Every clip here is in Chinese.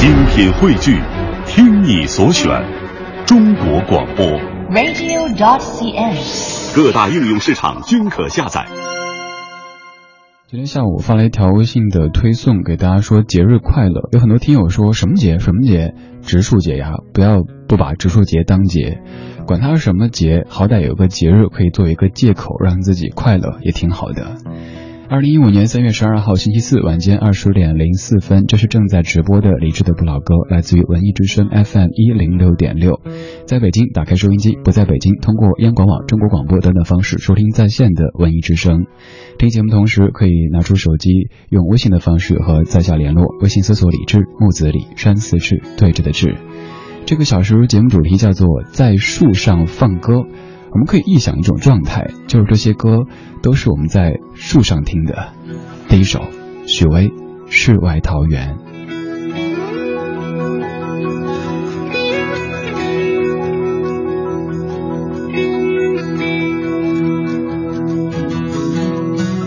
精品汇聚，听你所选，中国广播。radio.cn。各大应用市场均可下载。今天下午发了一条微信的推送，给大家说节日快乐。有很多听友说什么节什么节，植树节呀，不要不把植树节当节，管它是什么节，好歹有个节日可以作为一个借口让自己快乐，也挺好的。二零一五年三月十二号星期四晚间二十点零四分，这是正在直播的李志的不老歌，来自于文艺之声 FM 一零六点六。在北京打开收音机，不在北京通过央广网、中国广播等等方式收听在线的文艺之声。听节目同时可以拿出手机，用微信的方式和在下联络。微信搜索李志，木子李，山寺志，对峙的志。这个小时节目主题叫做在树上放歌。我们可以臆想一种状态，就是这些歌都是我们在树上听的。第一首，许巍《世外桃源》。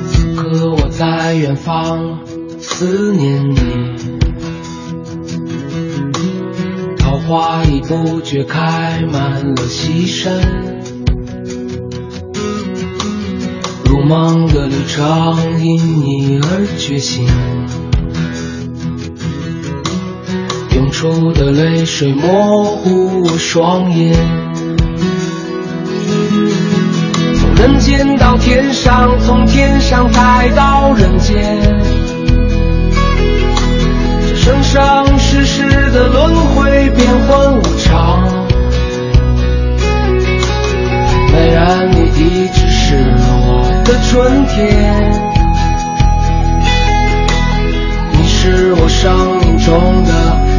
此刻我在远方思念你，桃花已不觉开满了西山。茫茫的旅程因你而觉醒，涌出的泪水模糊我双眼。从人间到天上，从天上再到人间，这生生世世的轮回变幻无常。美然你一直的春天，你是我生命中的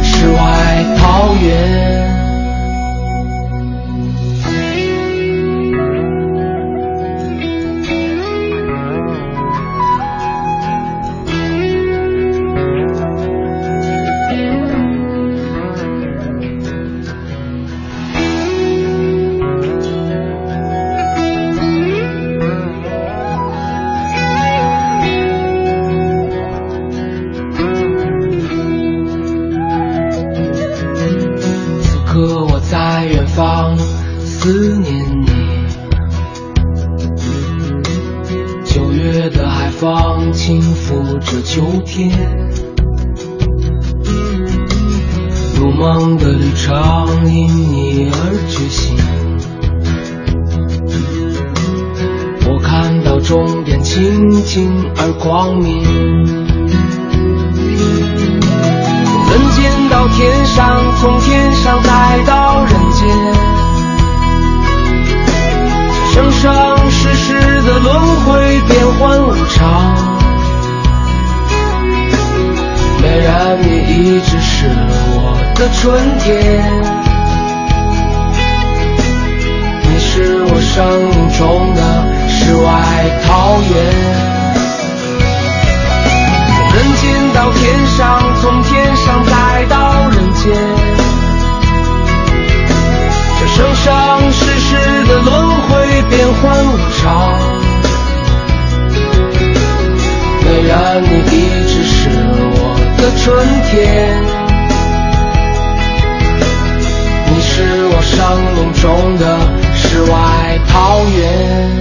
世外桃源。心而光明。从人间到天上，从天上再到人间，生生世世的轮回变幻无常。美然你一直是我的春天，你是我生命中的世外桃源。到天上，从天上再到人间，这生生世世的轮回变幻无常。虽然你一直是我的春天，你是我生命中的世外桃源。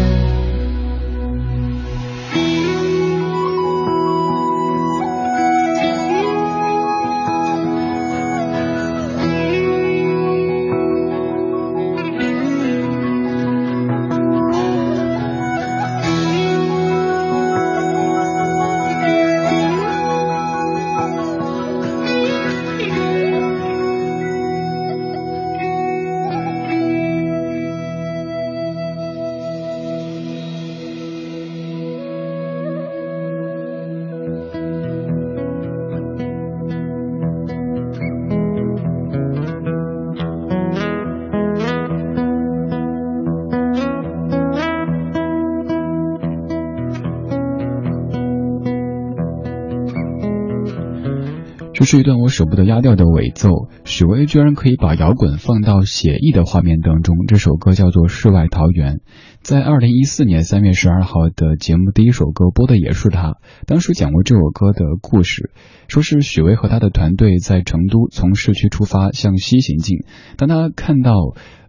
是一段我舍不得压掉的尾奏。许巍居然可以把摇滚放到写意的画面当中。这首歌叫做《世外桃源》，在二零一四年三月十二号的节目第一首歌播的也是他。当时讲过这首歌的故事，说是许巍和他的团队在成都从市区出发向西行进，当他看到。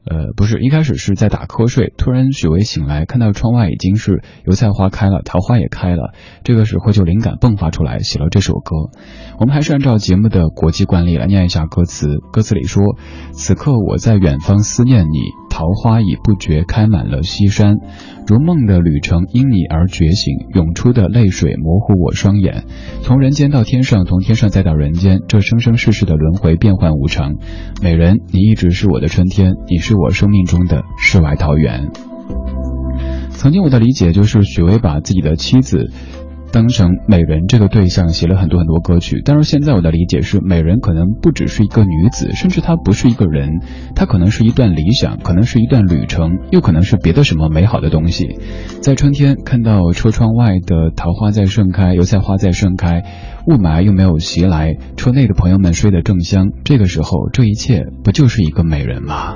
呃，不是，一开始是在打瞌睡，突然许巍醒来，看到窗外已经是油菜花开了，桃花也开了，这个时候就灵感迸发出来，写了这首歌。我们还是按照节目的国际惯例来念一下歌词，歌词里说：“此刻我在远方思念你。”桃花已不觉开满了西山，如梦的旅程因你而觉醒，涌出的泪水模糊我双眼。从人间到天上，从天上再到人间，这生生世世的轮回变幻无常。美人，你一直是我的春天，你是我生命中的世外桃源。曾经我的理解就是许巍把自己的妻子。当成美人这个对象写了很多很多歌曲，但是现在我的理解是，美人可能不只是一个女子，甚至她不是一个人，她可能是一段理想，可能是一段旅程，又可能是别的什么美好的东西。在春天看到车窗外的桃花在盛开，油菜花在盛开，雾霾又没有袭来，车内的朋友们睡得正香，这个时候，这一切不就是一个美人吗？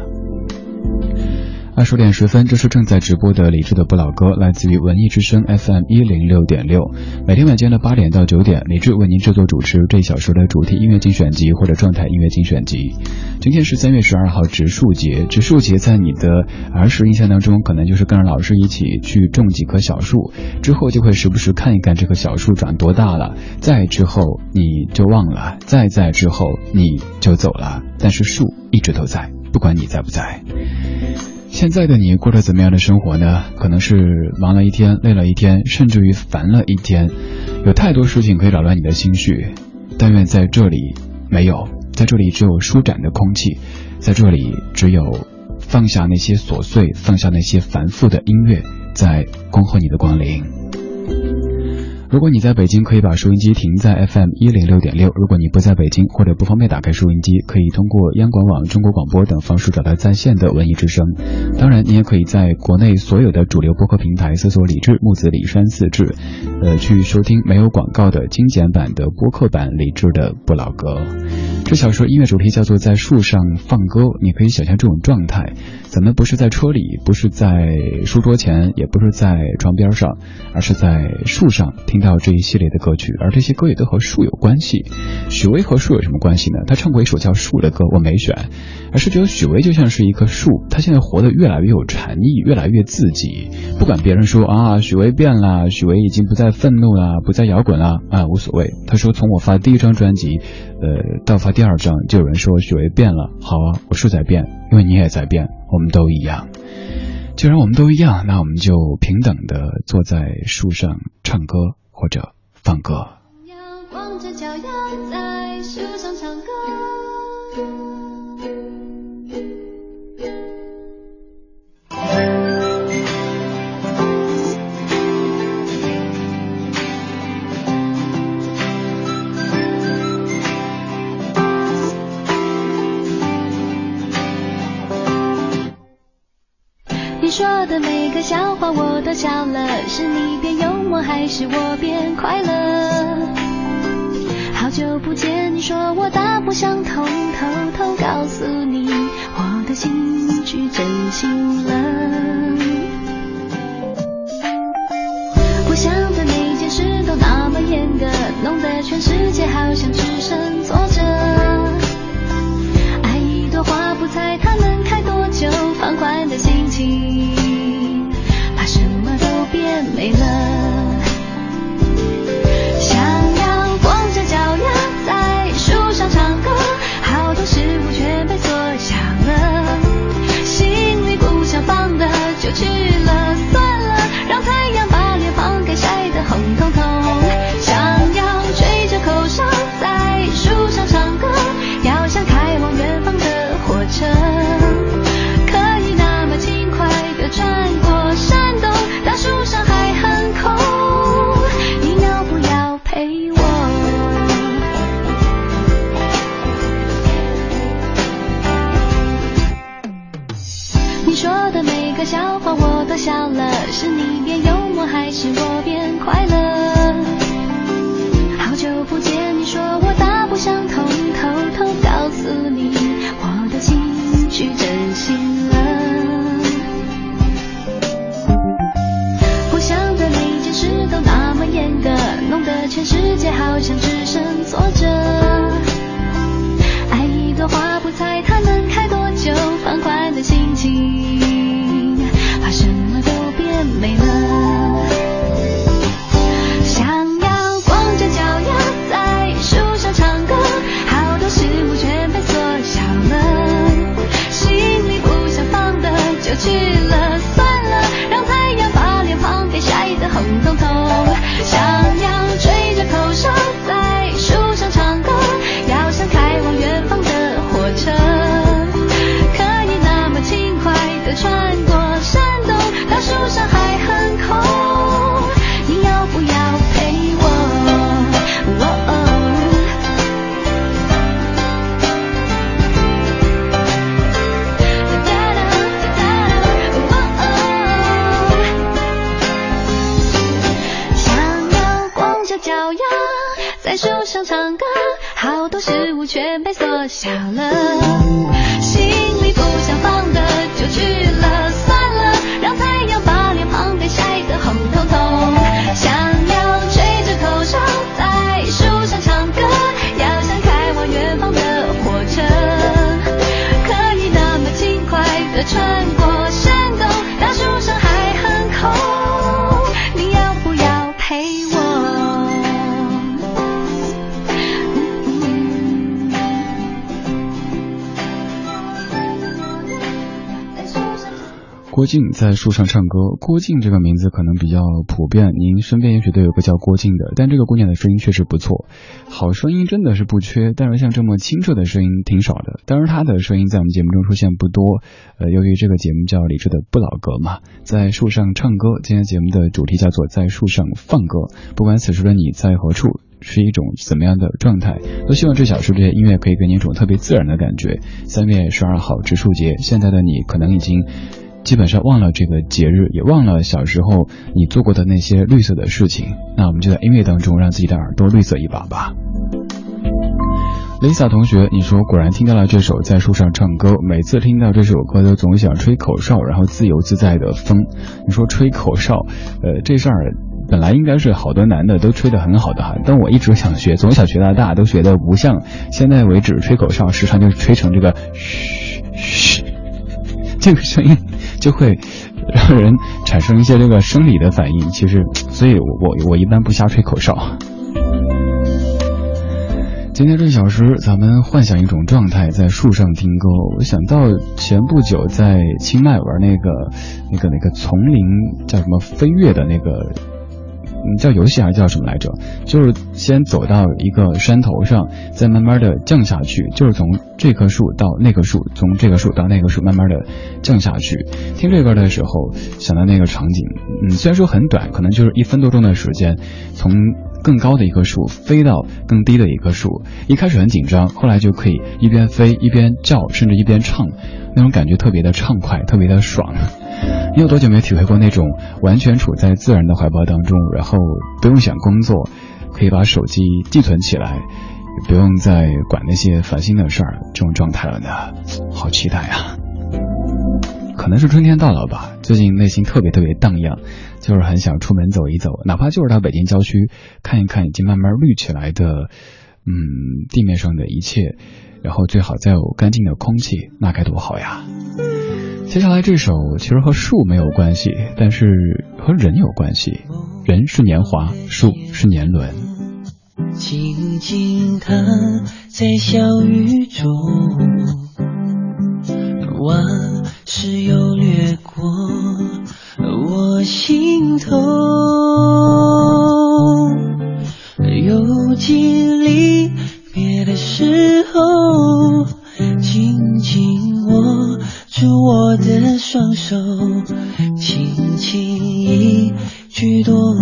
二十点十分，这是正在直播的李志的不老歌，来自于文艺之声 FM 一零六点六。每天晚间的八点到九点，李志为您制作主持这一小时的主题音乐精选集或者状态音乐精选集。今天是三月十二号植树节，植树节在你的儿时印象当中，可能就是跟着老师一起去种几棵小树，之后就会时不时看一看这棵小树长多大了，再之后你就忘了，再再之后你就走了，但是树一直都在，不管你在不在。现在的你过着怎么样的生活呢？可能是忙了一天，累了一天，甚至于烦了一天，有太多事情可以扰乱你的心绪。但愿在这里没有，在这里只有舒展的空气，在这里只有放下那些琐碎，放下那些繁复的音乐，在恭候你的光临。如果你在北京，可以把收音机停在 FM 一零六点六；如果你不在北京，或者不方便打开收音机，可以通过央广网、中国广播等方式找到在线的文艺之声。当然，你也可以在国内所有的主流播客平台搜索“李志木子李山四志”，呃，去收听没有广告的精简版的播客版李志的不老歌。这小说音乐主题叫做在树上放歌，你可以想象这种状态。咱们不是在车里，不是在书桌前，也不是在床边上，而是在树上听到这一系列的歌曲，而这些歌也都和树有关系。许巍和树有什么关系呢？他唱过一首叫《树》的歌，我没选，而是觉得许巍就像是一棵树，他现在活得越来越有禅意，越来越自己。不管别人说啊，许巍变了，许巍已经不再愤怒了，不再摇滚了啊，无所谓。他说从我发第一张专辑，呃，到发第二章，就有人说许巍变了。好啊，我树在变，因为你也在变。我们都一样，既然我们都一样，那我们就平等的坐在树上唱歌或者放歌。光在树上唱歌。笑话我都笑了，是你变幽默还是我变快乐？好久不见，你说我大不相同，偷偷告诉你，我的心去真心了。我想的每件事都那么严格，弄得全世界好像笑话我都笑了是你变幽默还是我变郭靖在树上唱歌。郭靖这个名字可能比较普遍，您身边也许都有个叫郭靖的。但这个姑娘的声音确实不错，好声音真的是不缺，但是像这么清澈的声音挺少的。当然，她的声音在我们节目中出现不多。呃，由于这个节目叫李志的不老歌嘛，在树上唱歌。今天节目的主题叫做在树上放歌。不管此时的你在何处。是一种怎么样的状态？都希望这小树这些音乐可以给你一种特别自然的感觉。三月十二号植树节，现在的你可能已经基本上忘了这个节日，也忘了小时候你做过的那些绿色的事情。那我们就在音乐当中让自己的耳朵绿色一把吧。Lisa 同学，你说果然听到了这首《在树上唱歌》，每次听到这首歌都总想吹口哨，然后自由自在的风。你说吹口哨，呃，这事儿。本来应该是好多男的都吹得很好的哈，但我一直想学，从小学到大都学的不像。现在为止，吹口哨时常就是吹成这个嘘嘘，这个声音就会让人产生一些这个生理的反应。其实，所以我我一般不瞎吹口哨。今天这小时，咱们幻想一种状态，在树上听歌。我想到前不久在清迈玩那个那个那个丛林叫什么飞跃的那个。嗯，叫游戏还是叫什么来着？就是先走到一个山头上，再慢慢的降下去，就是从这棵树到那棵树，从这棵树到那棵树，慢慢的降下去。听这歌的时候，想到那个场景，嗯，虽然说很短，可能就是一分多钟的时间，从更高的一棵树飞到更低的一棵树，一开始很紧张，后来就可以一边飞一边叫，甚至一边唱，那种感觉特别的畅快，特别的爽。你有多久没体会过那种完全处在自然的怀抱当中，然后不用想工作，可以把手机寄存起来，也不用再管那些烦心的事儿这种状态了呢？好期待啊！可能是春天到了吧，最近内心特别特别荡漾，就是很想出门走一走，哪怕就是到北京郊区看一看已经慢慢绿起来的，嗯，地面上的一切，然后最好再有干净的空气，那该多好呀！接下来这首其实和树没有关系，但是和人有关系。人是年华，树是年轮。静静躺在小雨中，往事又掠过我心头，又经离别的时候，紧紧握。住我的双手，轻轻一句多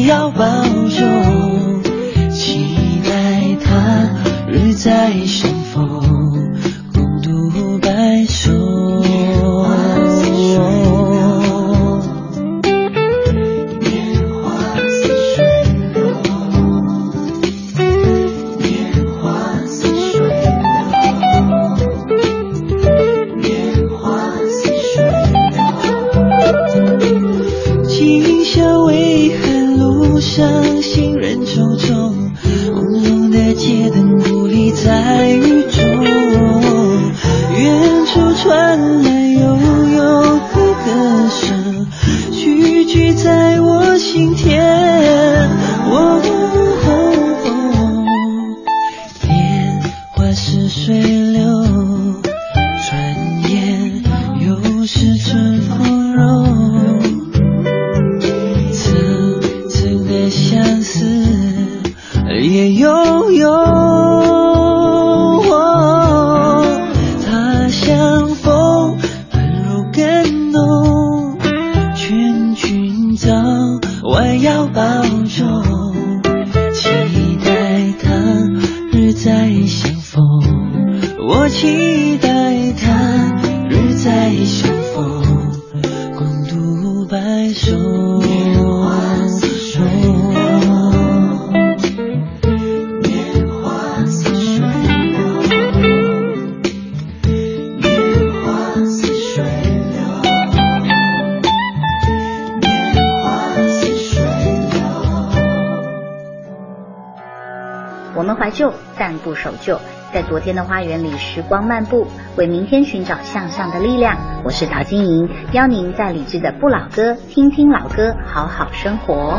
要保重。不守旧。在昨天的花园里，时光漫步，为明天寻找向上的力量。我是陶晶莹，邀您在理智的不老歌，听听老歌，好好生活。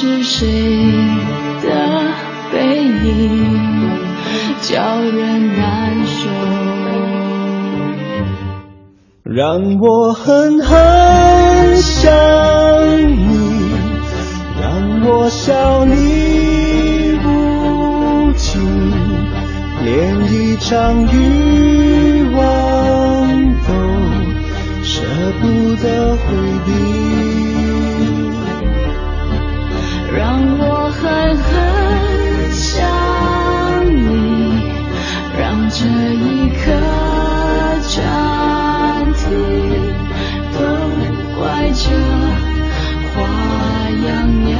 是谁的背影叫人难受。让我狠狠想你，让我笑你无情，连一场欲望都舍不得回避。花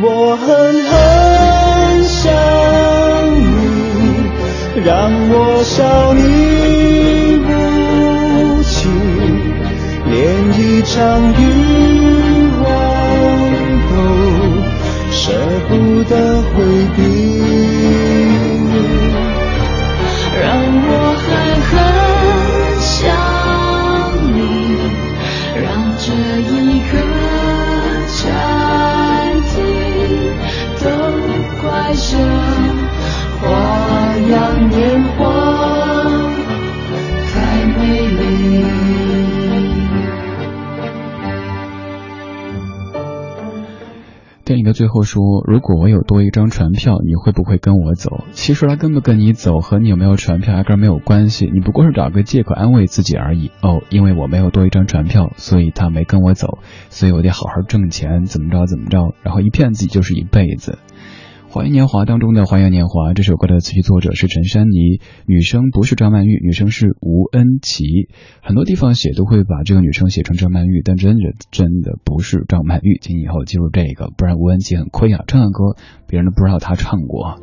我狠狠想你，让我笑你无情，连一场雨。最后说：“如果我有多一张船票，你会不会跟我走？”其实他跟不跟你走和你有没有船票压根没有关系，你不过是找个借口安慰自己而已。哦，因为我没有多一张船票，所以他没跟我走，所以我得好好挣钱，怎么着怎么着，然后一骗自己就是一辈子。《花样年华》当中的《花样年华》这首歌的词曲作者是陈珊妮，女生不是张曼玉，女生是吴恩琪。很多地方写都会把这个女生写成张曼玉，但真的真的不是张曼玉，请以后记住这个，不然吴恩琪很亏啊，唱的歌别人都不知道她唱过。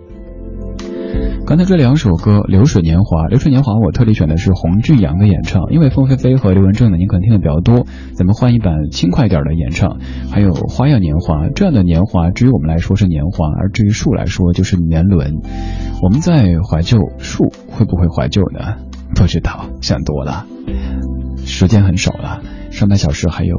刚才这两首歌《流水年华》，《流水年华》我特地选的是洪俊阳的演唱，因为凤飞飞和刘文正呢，您可能听的比较多，咱们换一版轻快点的演唱。还有《花样年华》这样的年华，至于我们来说是年华，而至于树来说就是年轮。我们在怀旧，树会不会怀旧呢？不知道，想多了。时间很少了，上半小时还有。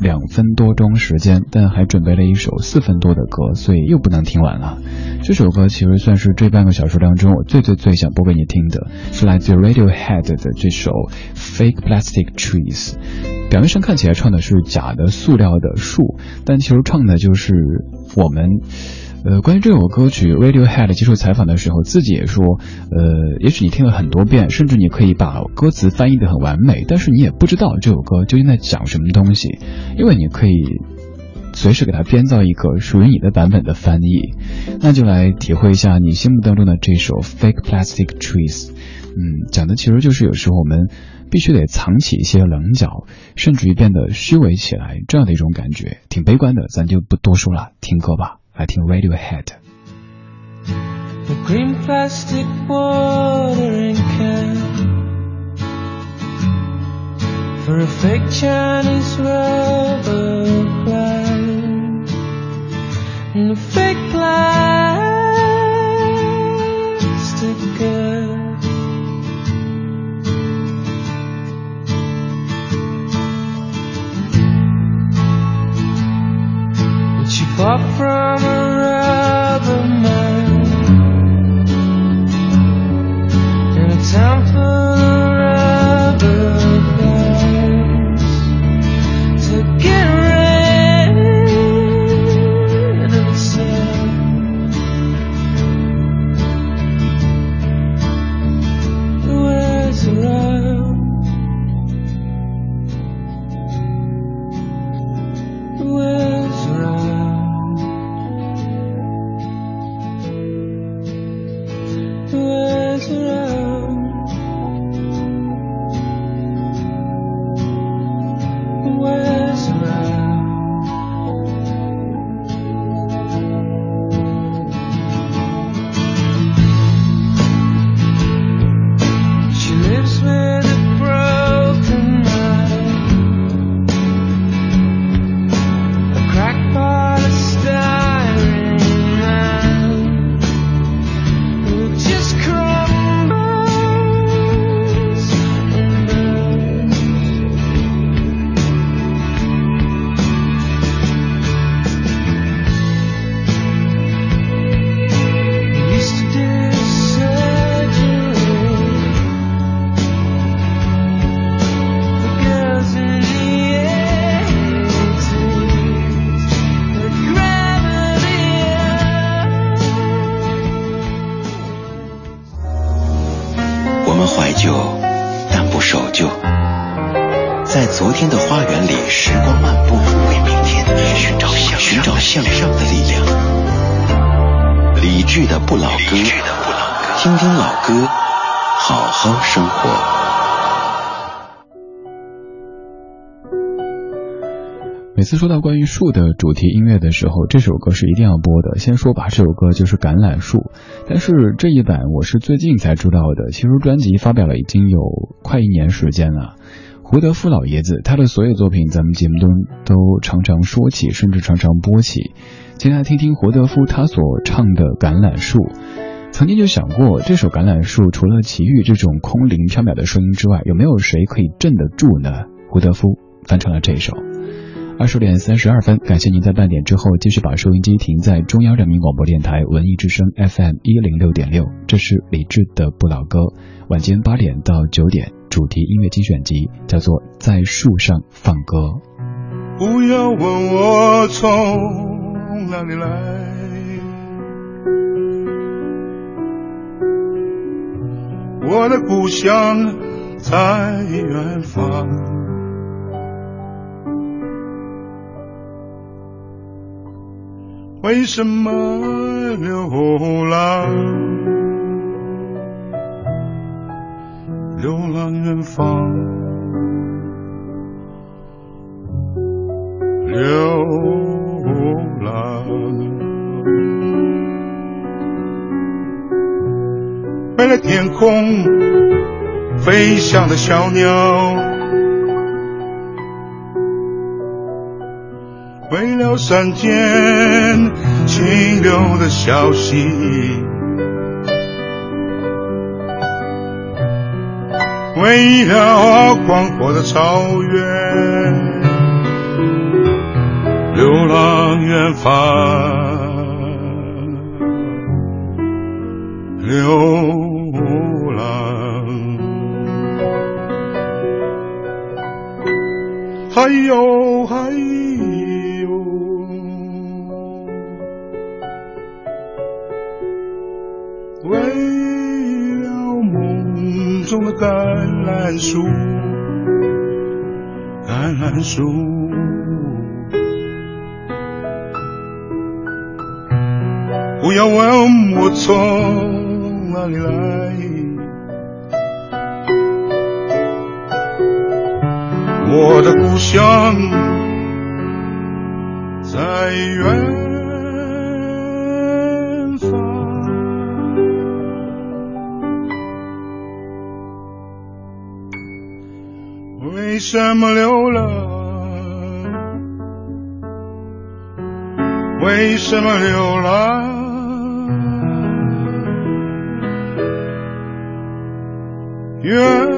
两分多钟时间，但还准备了一首四分多的歌，所以又不能听完了。这首歌其实算是这半个小时当中我最最最想播给你听的，是来自 Radiohead 的这首 Fake Plastic Trees。表面上看起来唱的是假的塑料的树，但其实唱的就是我们。呃，关于这首歌曲，Radiohead 接受采访的时候，自己也说，呃，也许你听了很多遍，甚至你可以把歌词翻译的很完美，但是你也不知道这首歌究竟在讲什么东西，因为你可以随时给它编造一个属于你的版本的翻译。那就来体会一下你心目当中的这首 Fake Plastic Trees。嗯，讲的其实就是有时候我们必须得藏起一些棱角，甚至于变得虚伪起来，这样的一种感觉，挺悲观的。咱就不多说了，听歌吧。来听 Radiohead。The green plastic watering can for a fake Chinese rubber plant and a fake plastic girl. Up from a rubber mat. 旧，但不守旧。在昨天的花园里，时光漫步，为明天寻找向寻找向上的力量。理智的不老歌，听听老歌，好好生活。每次说到关于树的主题音乐的时候，这首歌是一定要播的。先说吧，这首歌就是《橄榄树》，但是这一版我是最近才知道的。其实专辑发表了已经有快一年时间了。胡德夫老爷子，他的所有作品咱们节目中都常常说起，甚至常常播起。先来听听胡德夫他所唱的《橄榄树》。曾经就想过，这首《橄榄树》除了齐豫这种空灵飘渺的声音之外，有没有谁可以镇得住呢？胡德夫翻唱了这首。二十点三十二分，感谢您在半点之后继续把收音机停在中央人民广播电台文艺之声 FM 一零六点六，这是李志的不老歌。晚间八点到九点。主题音乐精选集叫做《在树上放歌》。不要问我从哪里来，我的故乡在远方。为什么流浪？流浪远方，流浪。为了天空飞翔的小鸟，为了山间清流的小溪。为了广阔的草原，流浪远方，流浪。还有，还有种的橄榄树，橄榄树，不要问我从哪里来，我的故乡在远。什么流浪？为什么流浪？远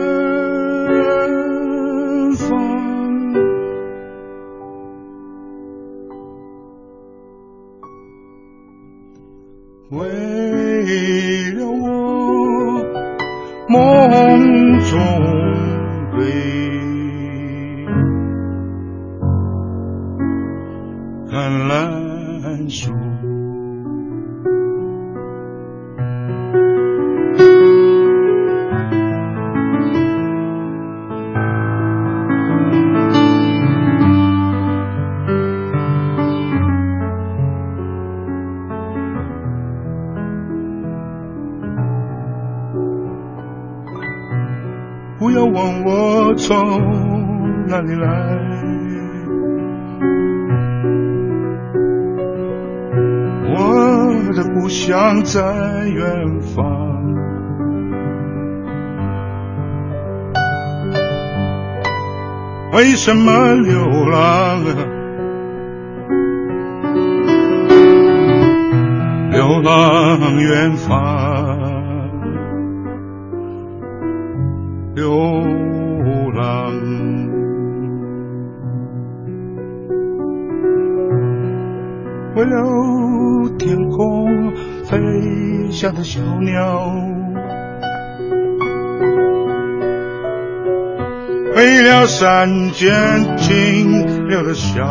为了山间清流的小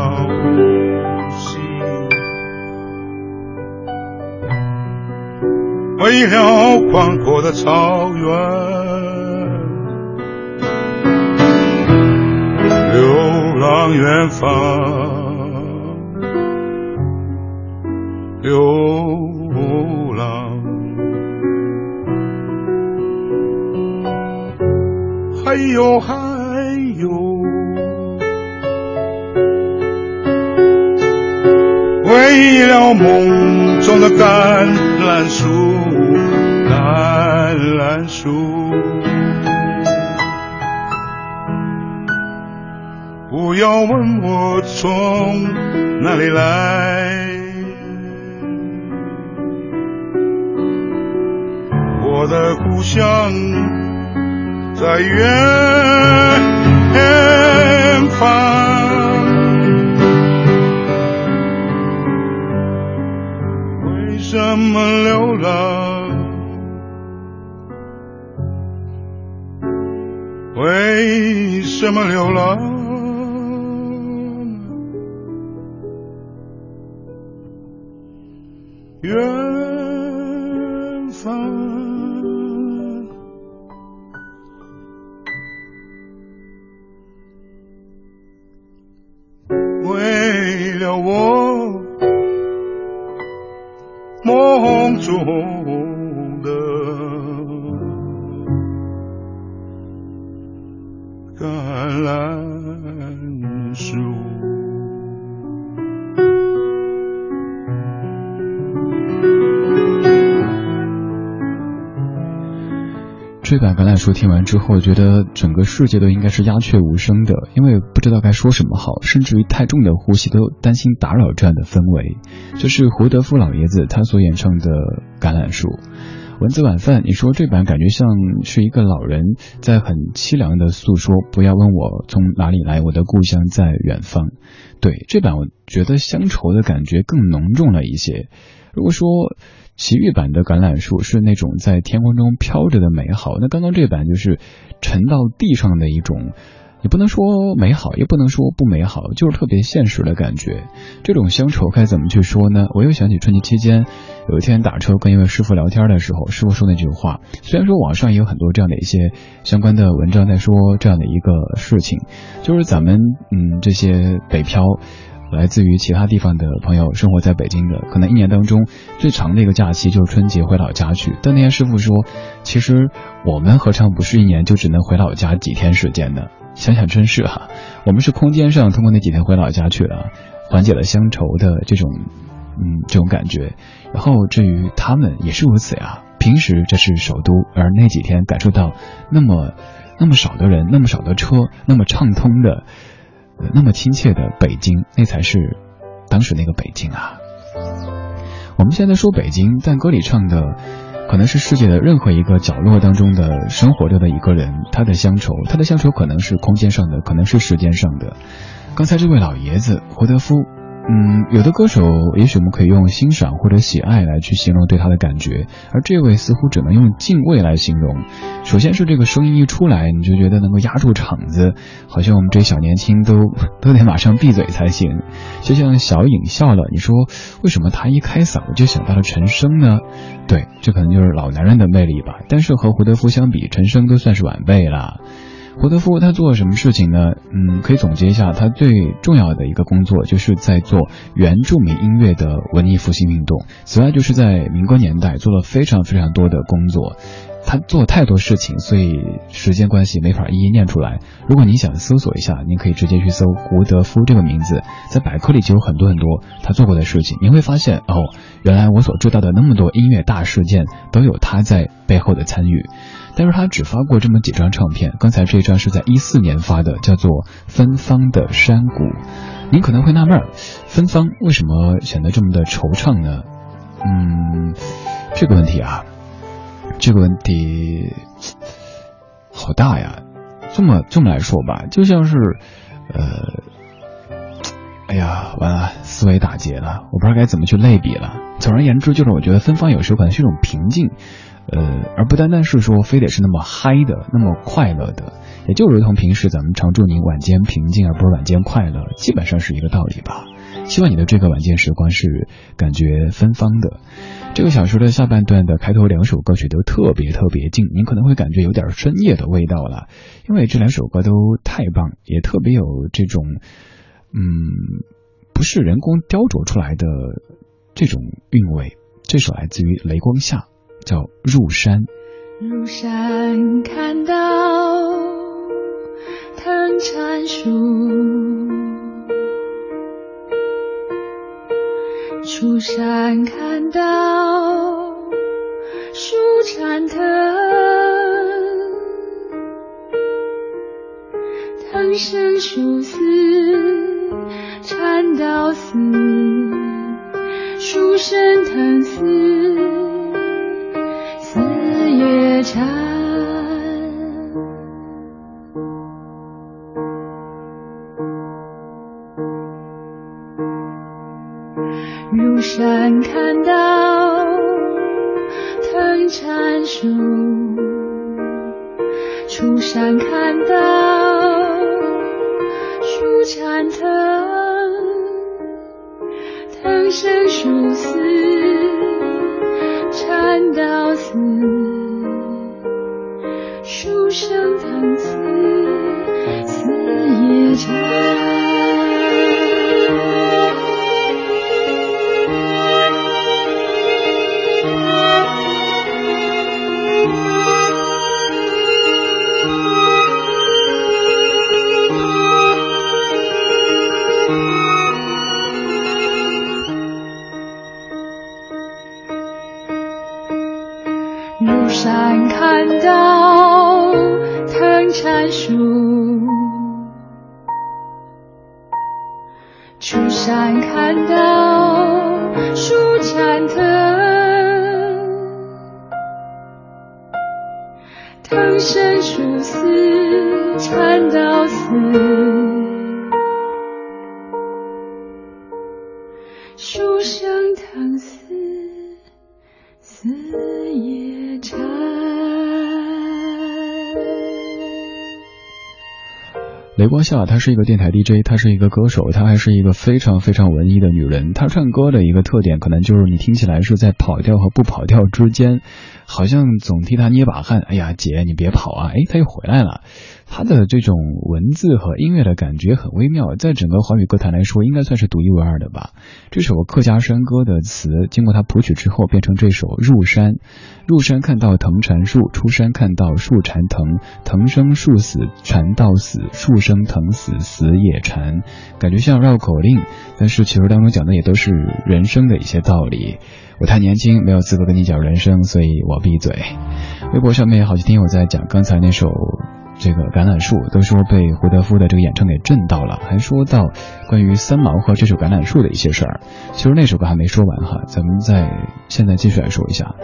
溪，为了广阔的草原，流浪远方，流浪。还有还为了梦中的橄榄树，橄榄树，不要问我从哪里来，我的故乡在远方。为什么流浪？为什么流浪？远方，为了我梦这版橄榄树听完之后，觉得整个世界都应该是鸦雀无声的，因为不知道该说什么好，甚至于太重的呼吸都担心打扰这样的氛围。这是胡德夫老爷子他所演唱的《橄榄树》。蚊子晚饭，你说这版感觉像是一个老人在很凄凉的诉说，不要问我从哪里来，我的故乡在远方。对，这版我觉得乡愁的感觉更浓重了一些。如果说奇遇版的橄榄树是那种在天空中飘着的美好，那刚刚这版就是沉到地上的一种，也不能说美好，也不能说不美好，就是特别现实的感觉。这种乡愁该怎么去说呢？我又想起春节期间有一天打车跟一位师傅聊天的时候，师傅说那句话。虽然说网上也有很多这样的一些相关的文章在说这样的一个事情，就是咱们嗯这些北漂。来自于其他地方的朋友，生活在北京的，可能一年当中最长的一个假期就是春节回老家去。但那天师傅说，其实我们何尝不是一年就只能回老家几天时间呢？想想真是哈，我们是空间上通过那几天回老家去了，缓解了乡愁的这种嗯这种感觉。然后至于他们也是如此呀，平时这是首都，而那几天感受到那么那么少的人，那么少的车，那么畅通的。那么亲切的北京，那才是当时那个北京啊！我们现在说北京，但歌里唱的可能是世界的任何一个角落当中的生活着的一个人，他的乡愁，他的乡愁可能是空间上的，可能是时间上的。刚才这位老爷子胡德夫。嗯，有的歌手也许我们可以用欣赏或者喜爱来去形容对他的感觉，而这位似乎只能用敬畏来形容。首先是这个声音一出来，你就觉得能够压住场子，好像我们这小年轻都 都得马上闭嘴才行。就像小影笑了，你说为什么他一开嗓就想到了陈升呢？对，这可能就是老男人的魅力吧。但是和胡德夫相比，陈升都算是晚辈了。胡德夫他做了什么事情呢？嗯，可以总结一下，他最重要的一个工作就是在做原住民音乐的文艺复兴运动。此外，就是在民歌年代做了非常非常多的工作。他做太多事情，所以时间关系没法一一念出来。如果你想搜索一下，您可以直接去搜胡德夫这个名字，在百科里就有很多很多他做过的事情。您会发现，哦，原来我所知道的那么多音乐大事件都有他在背后的参与。但是他只发过这么几张唱片，刚才这一张是在一四年发的，叫做《芬芳的山谷》。您可能会纳闷，芬芳为什么显得这么的惆怅呢？嗯，这个问题啊，这个问题好大呀。这么这么来说吧，就像是，呃，哎呀，完了，思维打结了，我不知道该怎么去类比了。总而言之，就是我觉得芬芳有时候可能是一种平静。呃，而不单单是说非得是那么嗨的、那么快乐的，也就如同平时咱们常祝您晚间平静，而不是晚间快乐，基本上是一个道理吧。希望你的这个晚间时光是感觉芬芳的。这个小说的下半段的开头两首歌曲都特别特别静，您可能会感觉有点深夜的味道了，因为这两首歌都太棒，也特别有这种，嗯，不是人工雕琢出来的这种韵味。这首来自于雷光下。叫入山，入山看到藤缠树，出山看到树缠藤，藤生树死，缠到死，树生藤，死也缠。入山看到藤缠树，出山看到树缠藤，藤生树死，缠到死，树生藤死，死也缠。光夏，她是一个电台 DJ，她是一个歌手，她还是一个非常非常文艺的女人。她唱歌的一个特点，可能就是你听起来是在跑调和不跑调之间，好像总替他捏把汗。哎呀，姐，你别跑啊！哎，他又回来了。他的这种文字和音乐的感觉很微妙，在整个华语歌坛来说，应该算是独一无二的吧。这首客家山歌的词，经过他谱曲之后，变成这首《入山》。入山看到藤缠树，出山看到树缠藤，藤生树死，缠到死，树生藤死，死也缠。感觉像绕口令，但是其实当中讲的也都是人生的一些道理。我太年轻，没有资格跟你讲人生，所以我闭嘴。微博上面好几天我在讲刚才那首。这个橄榄树都说被胡德夫的这个演唱给震到了，还说到关于三毛和这首橄榄树的一些事儿。其实那首歌还没说完哈，咱们再现在继续来说一下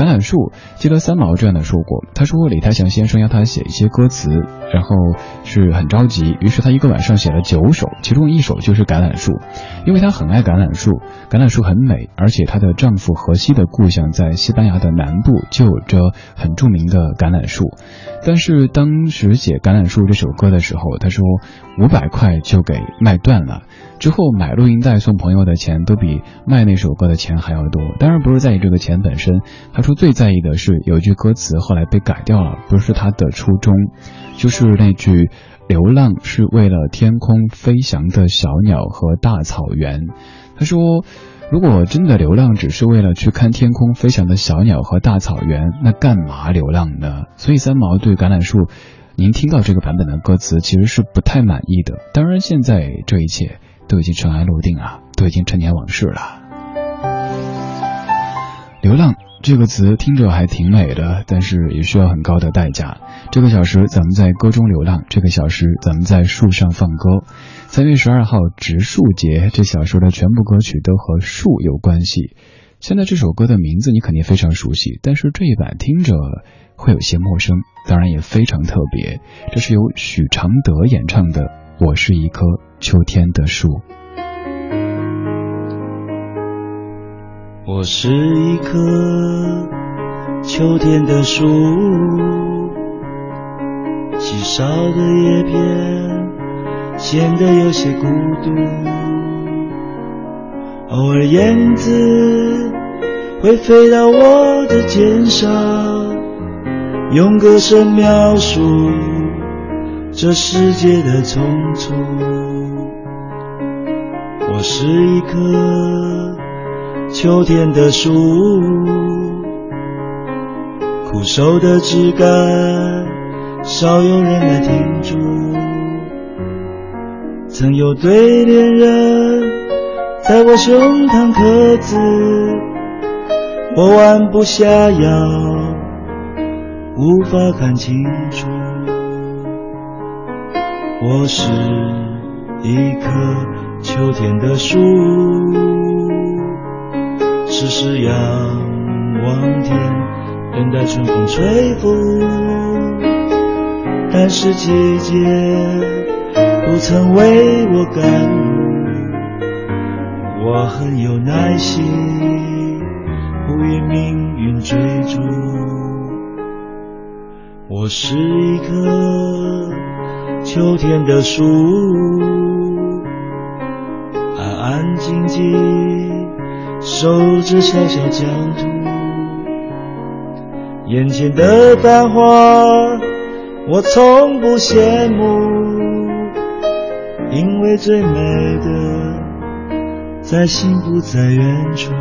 橄榄树。记得三毛这样的说过，他说李泰祥先生要他写一些歌词，然后是很着急，于是他一个晚上写了九首，其中一首就是橄榄树，因为他很爱橄榄树，橄榄树很美，而且她的丈夫荷西的故乡在西班牙的南部，就有着很著名的橄榄树。但是当时写《橄榄树》这首歌的时候，他说五百块就给卖断了。之后买录音带送朋友的钱都比卖那首歌的钱还要多。当然不是在意这个钱本身，他说最在意的是有一句歌词后来被改掉了，不是他的初衷，就是那句“流浪是为了天空飞翔的小鸟和大草原”。他说。如果真的流浪只是为了去看天空飞翔的小鸟和大草原，那干嘛流浪呢？所以三毛对橄榄树，您听到这个版本的歌词其实是不太满意的。当然，现在这一切都已经尘埃落定了，都已经陈年往事了。流浪这个词听着还挺美的，但是也需要很高的代价。这个小时咱们在歌中流浪，这个小时咱们在树上放歌。三月十二号植树节，这小说的全部歌曲都和树有关系。现在这首歌的名字你肯定非常熟悉，但是这一版听着会有些陌生，当然也非常特别。这是由许常德演唱的《我是一棵秋天的树》。我是一棵秋天的树，稀少的叶片。显得有些孤独，偶尔燕子会飞到我的肩上，用歌声描述这世界的匆匆。我是一棵秋天的树，枯瘦的枝干少有人来停驻。曾有对恋人在我胸膛刻字，我弯不下腰，无法看清楚。我是一棵秋天的树，时时仰望天，等待春风吹拂。但是季节不曾为我感悟，我很有耐心，不与命运追逐。我是一棵秋天的树，安安静静守着小小疆土，眼前的繁华我从不羡慕，因为最美的在心不在远处。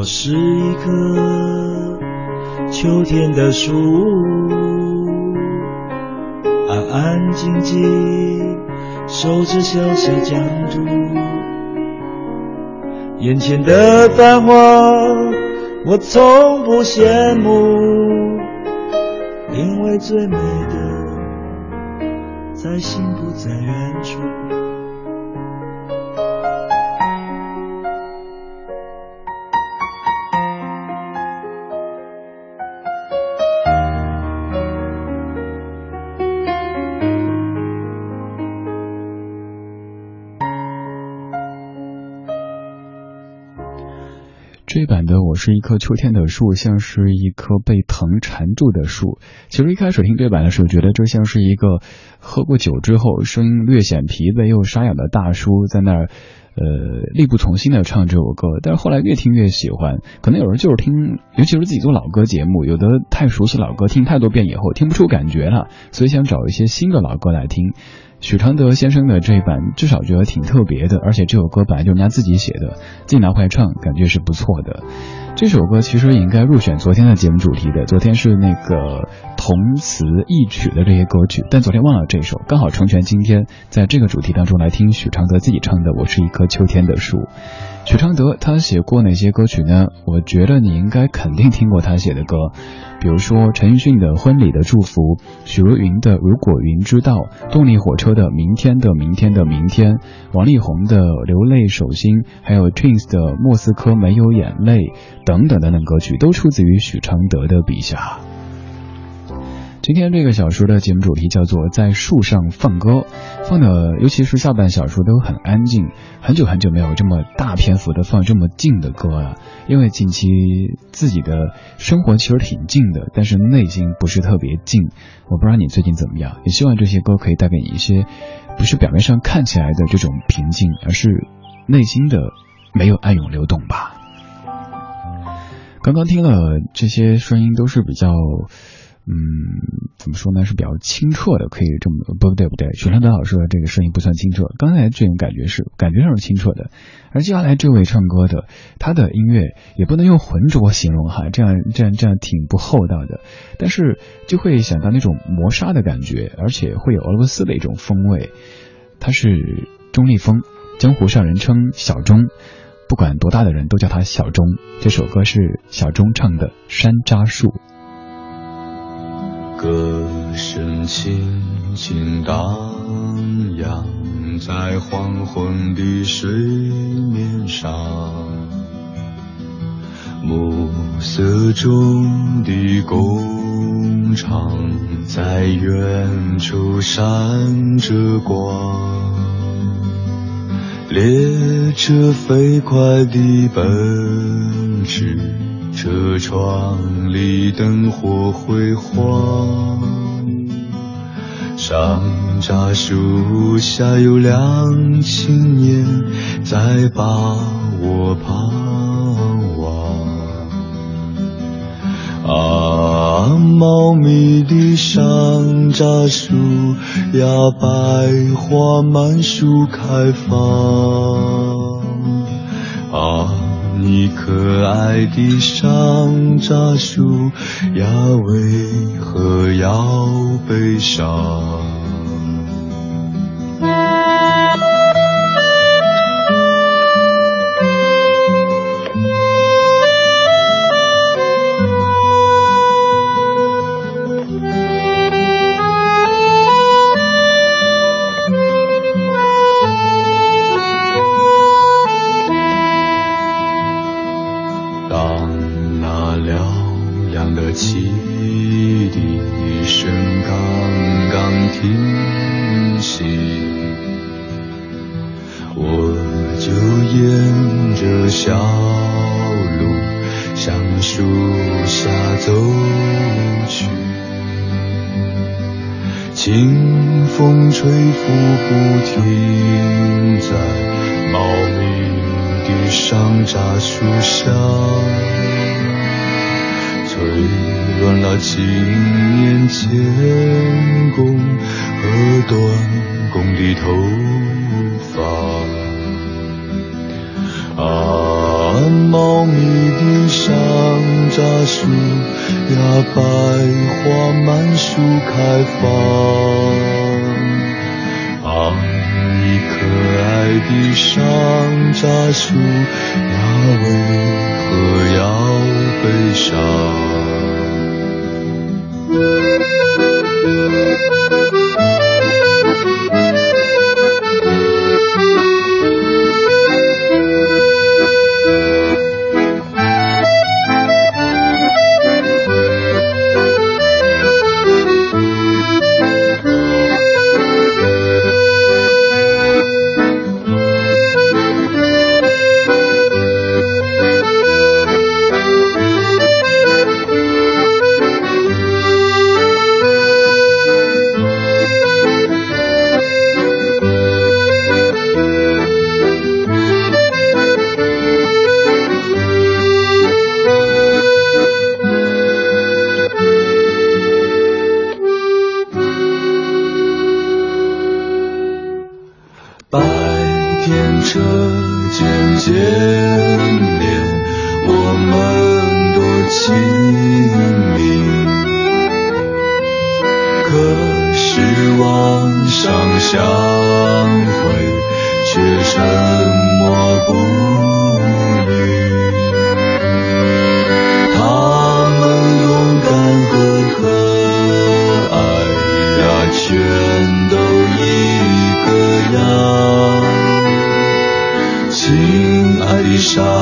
我是一棵秋天的树，安安静静守着小小疆土。眼前的繁华，我从不羡慕，因为最美的在心不在远处。是一棵秋天的树，像是一棵被藤缠住的树。其实一开始听这版的时候，觉得这像是一个喝过酒之后声音略显疲惫又沙哑的大叔在那儿，呃，力不从心的唱这首歌。但是后来越听越喜欢，可能有人就是听，尤其是自己做老歌节目，有的太熟悉老歌，听太多遍以后听不出感觉了，所以想找一些新的老歌来听。许常德先生的这一版至少觉得挺特别的，而且这首歌本来就人家自己写的，自己拿回来唱，感觉是不错的。这首歌其实也应该入选昨天的节目主题的，昨天是那个同词异曲的这些歌曲，但昨天忘了这首，刚好成全今天在这个主题当中来听许常德自己唱的《我是一棵秋天的树》。许常德他写过哪些歌曲呢？我觉得你应该肯定听过他写的歌，比如说陈奕迅的《婚礼的祝福》，许茹芸的《如果云知道》，动力火车的《明天的明天的明天》，王力宏的《流泪手心》，还有 Twins 的《莫斯科没有眼泪》等等等等歌曲，都出自于许常德的笔下。今天这个小时的节目主题叫做在树上放歌，放的尤其是下半小时都很安静，很久很久没有这么大篇幅的放这么静的歌了。因为近期自己的生活其实挺静的，但是内心不是特别静。我不知道你最近怎么样，也希望这些歌可以带给你一些不是表面上看起来的这种平静，而是内心的没有暗涌流动吧。刚刚听了这些声音，都是比较。嗯，怎么说呢？是比较清澈的，可以这么不对不对，许常德老师的这个声音不算清澈，刚才这种感觉是感觉上是清澈的，而接下来这位唱歌的，他的音乐也不能用浑浊形容哈，这样这样这样挺不厚道的，但是就会想到那种磨砂的感觉，而且会有俄罗斯的一种风味。他是钟立风，江湖上人称小钟，不管多大的人都叫他小钟。这首歌是小钟唱的《山楂树》。歌声轻轻荡漾在黄昏的水面上，暮色中的工厂在远处闪着光，列车飞快地奔驰。车窗里灯火辉煌，山楂树下有两青年在把我盼望。啊，茂密的山楂树呀，百花满树开放。啊，你可爱的山楂树呀，为何要悲伤？吹拂不停，在茂密的山楂树下，吹乱了青年钳工和短工的头发。啊，茂密的山楂树呀，百花满树开放。一上楂树那为何要悲伤。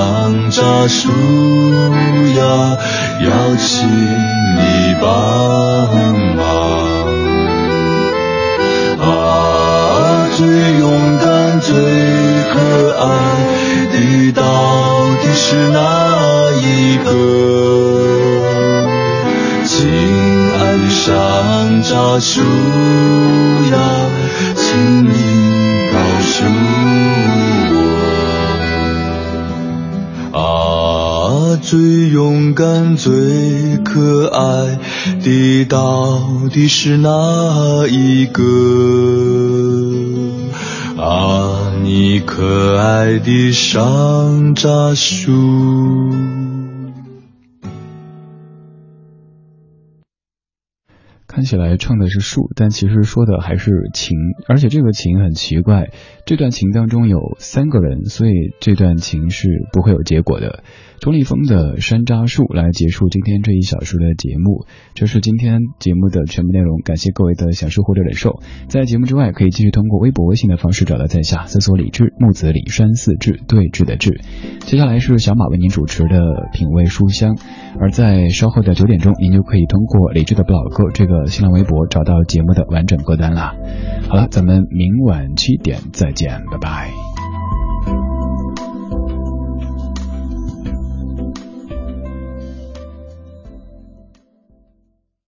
山楂树呀要请你帮忙。啊最勇敢最可爱的到底是哪一个？亲爱的山楂树呀请你告诉最勇敢、最可爱的？到底是哪一个啊？你可爱的山楂树。看起来唱的是树，但其实说的还是情，而且这个情很奇怪。这段情当中有三个人，所以这段情是不会有结果的。钟立风的《山楂树》来结束今天这一小时的节目，这是今天节目的全部内容。感谢各位的享受或者忍受。在节目之外，可以继续通过微博、微信的方式找到在下，搜索李志木子李山四志对峙的志。接下来是小马为您主持的品味书香，而在稍后的九点钟，您就可以通过李志的不老歌这个新浪微博找到节目的完整歌单啦。好了，咱们明晚七点再见，拜拜。